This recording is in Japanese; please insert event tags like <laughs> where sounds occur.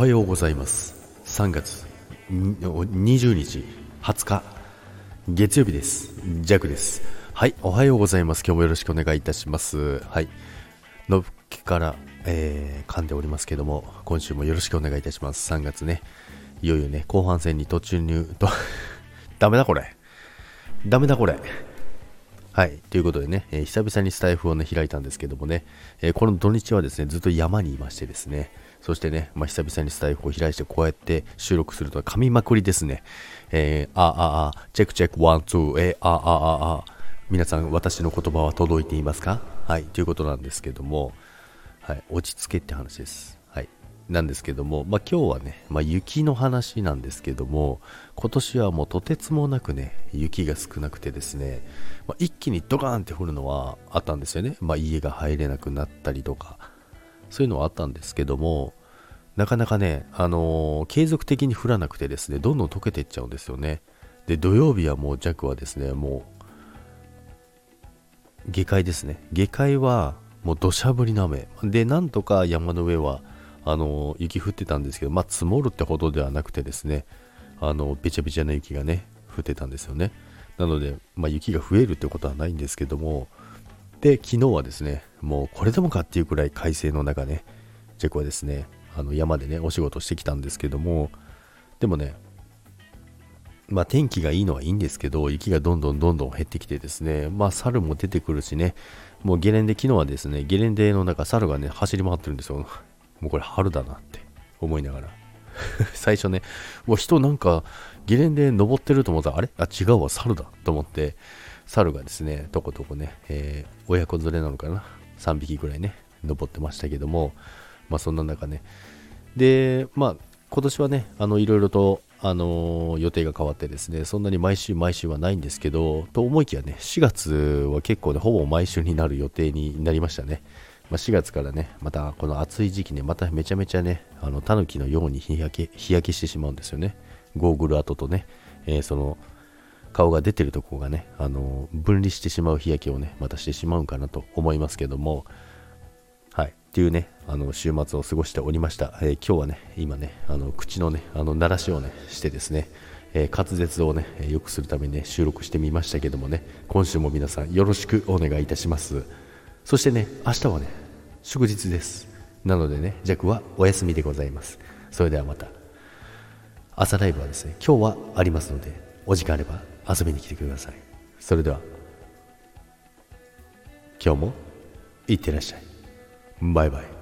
はようございます。3月20日20日月曜日です。ジャックです。はいおはようございます。今日もよろしくお願いいたします。はいのっけから、えー、噛んでおりますけども今週もよろしくお願いいたします。3月ねいよいよね後半戦に突入と <laughs> ダメだこれ。ダメだこれ。はい。ということでね、えー、久々にスタイフをね、開いたんですけどもね、えー、この土日はですね、ずっと山にいましてですね、そしてね、まあ、久々にスタイフを開いてこうやって収録すると噛みまくりですね。えー、あああ、チェックチェックワンツー、えー、ああああ、皆さん私の言葉は届いていますか？はい、ということなんですけども、はい、落ち着けって話です。なんですけども、まあ、今日はね、まあ、雪の話なんですけども、今年はもうとてつもなくね、雪が少なくてですね、まあ、一気にドカーンって降るのはあったんですよね。まあ、家が入れなくなったりとか、そういうのはあったんですけども、なかなかね、あのー、継続的に降らなくてですね、どんどん溶けていっちゃうんですよね。で、土曜日はもう弱はですね、もう、下界ですね。下界はもう土砂降りの雨。で、なんとか山の上は、あの、雪降ってたんですけど、まあ、積もるってほどではなくてですね、あの、べちゃべちゃな雪がね、降ってたんですよね。なので、まあ、雪が増えるってことはないんですけども、で、昨日はですね、もうこれでもかっていうくらい快晴の中ね、ジェコはですね、あの山でね、お仕事してきたんですけども、でもね、まあ天気がいいのはいいんですけど、雪がどんどんどんどん減ってきてですね、まあ猿も出てくるしね、もうゲレンデ、昨日はですね、ゲレンデの中、猿がね、走り回ってるんですよ。もうこれ春だなって思いながら。<laughs> 最初ね、もう人なんかゲレンデ登ってると思った。ら、あれ？あ、違うわ、猿だと思って、猿がですね、とことこね、えー、親子連れなのかな、3匹ぐらいね、登ってましたけども、まあそんな中ね、で、まあ今年はね、あの、いろいろと、あのー、予定が変わってですね、そんなに毎週毎週はないんですけど、と思いきやね、4月は結構ね、ほぼ毎週になる予定になりましたね。まあ、4月からね、またこの暑い時期ね、まためちゃめちゃね、あの、タヌキのように日焼け、日焼けしてしまうんですよね。ゴーグル跡とね、えー、その、顔が出てるとこがね、あの分離してしまう日焼けをね、またしてしまうんかなと思いますけども、はい、っていうね、あの週末を過ごしておりました。えー、今日はね、今ね、あの口のね、あの鳴らしをね、してですね、えー、滑舌をね、良くするためにね、収録してみましたけどもね、今週も皆さんよろしくお願いいたします。そしてね、明日はね、祝日です。なのでね、弱はお休みでございます。それではまた。朝ライブはですね、今日はありますので、お時間あれば遊びに来てくださいそれでは今日もいってらっしゃいバイバイ